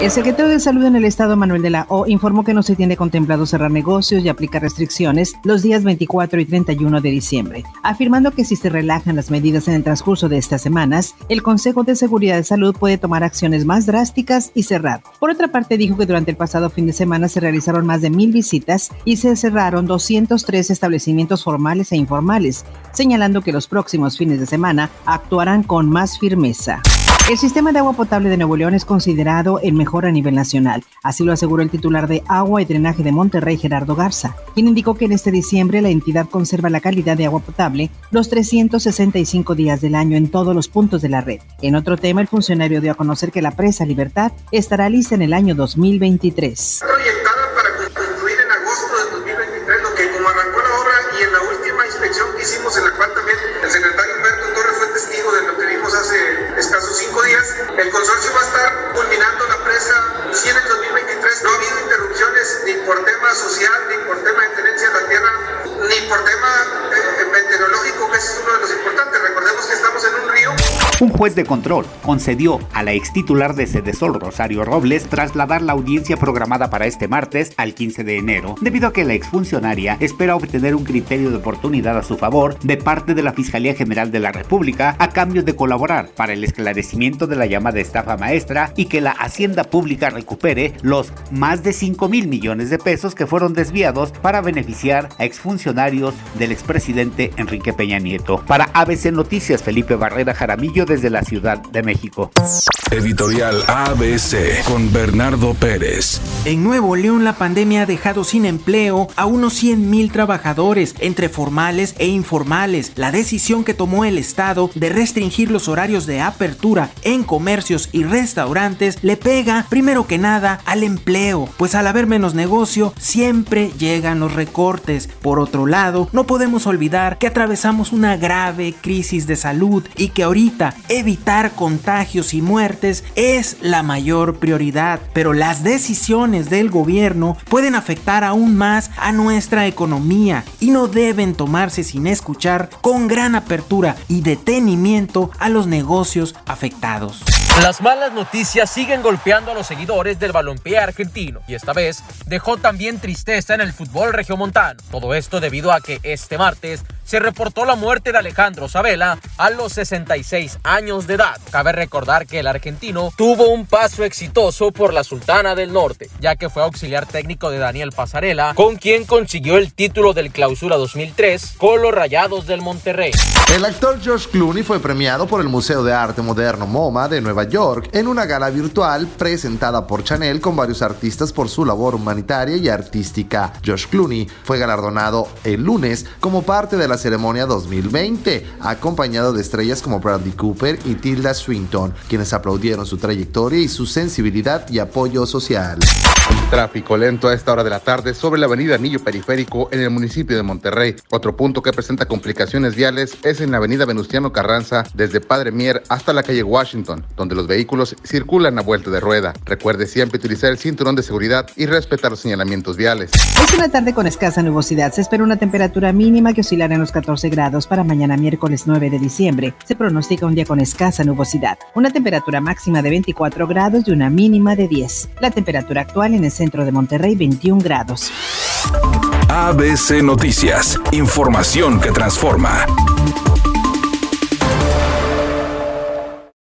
El secretario de Salud en el Estado, Manuel de la O, informó que no se tiene contemplado cerrar negocios y aplicar restricciones los días 24 y 31 de diciembre, afirmando que si se relajan las medidas en el transcurso de estas semanas, el Consejo de Seguridad de Salud puede tomar acciones más drásticas y cerrar. Por otra parte, dijo que durante el pasado fin de semana se realizaron más de mil visitas y se cerraron 203 establecimientos formales e informales, señalando que los próximos fines de semana actuarán con más firmeza. El sistema de agua potable de Nuevo León es considerado el mejor a nivel nacional. Así lo aseguró el titular de Agua y Drenaje de Monterrey, Gerardo Garza, quien indicó que en este diciembre la entidad conserva la calidad de agua potable los 365 días del año en todos los puntos de la red. En otro tema, el funcionario dio a conocer que la presa Libertad estará lista en el año 2023. Proyectada para concluir en agosto de 2023, lo que como arrancó la obra y Un juez de control concedió a la ex titular de Sedesol, Rosario Robles, trasladar la audiencia programada para este martes al 15 de enero, debido a que la exfuncionaria espera obtener un criterio de oportunidad a su favor de parte de la Fiscalía General de la República a cambio de colaborar para el esclarecimiento de la llamada estafa maestra y que la Hacienda Pública recupere los más de 5 mil millones de pesos que fueron desviados para beneficiar a exfuncionarios del expresidente Enrique Peña Nieto. Para ABC Noticias, Felipe Barrera Jaramillo desde la Ciudad de México. Editorial ABC con Bernardo Pérez. En Nuevo León la pandemia ha dejado sin empleo a unos 100 mil trabajadores, entre formales e informales. La decisión que tomó el Estado de restringir los horarios de apertura en comercios y restaurantes le pega, primero que nada, al empleo, pues al haber menos negocio siempre llegan los recortes. Por otro lado, no podemos olvidar que atravesamos una grave crisis de salud y que ahorita evitar contagios y muertes es la mayor prioridad, pero las decisiones del gobierno pueden afectar aún más a nuestra economía y no deben tomarse sin escuchar con gran apertura y detenimiento a los negocios afectados. Las malas noticias siguen golpeando a los seguidores del balompié argentino y esta vez dejó también tristeza en el fútbol regiomontano. Todo esto debido a que este martes se reportó la muerte de Alejandro Sabela a los 66 años de edad. Cabe recordar que el argentino tuvo un paso exitoso por la Sultana del Norte, ya que fue auxiliar técnico de Daniel Pasarela, con quien consiguió el título del Clausura 2003 con los Rayados del Monterrey. El actor George Clooney fue premiado por el Museo de Arte Moderno MoMA de Nueva York en una gala virtual presentada por Chanel con varios artistas por su labor humanitaria y artística. George Clooney fue galardonado el lunes como parte de la ceremonia 2020, acompañado de estrellas como Bradley Cooper y Tilda Swinton, quienes aplaudieron su trayectoria y su sensibilidad y apoyo social. Tráfico lento a esta hora de la tarde sobre la avenida Anillo Periférico en el municipio de Monterrey. Otro punto que presenta complicaciones viales es en la avenida Venustiano Carranza desde Padre Mier hasta la calle Washington, donde los vehículos circulan a vuelta de rueda. Recuerde siempre utilizar el cinturón de seguridad y respetar los señalamientos viales. Es una tarde con escasa nubosidad. Se espera una temperatura mínima que oscilará en los 14 grados para mañana miércoles 9 de diciembre. Se pronostica un día con escasa nubosidad. Una temperatura máxima de 24 grados y una mínima de 10. La temperatura actual en el centro de Monterrey 21 grados. ABC Noticias. Información que transforma.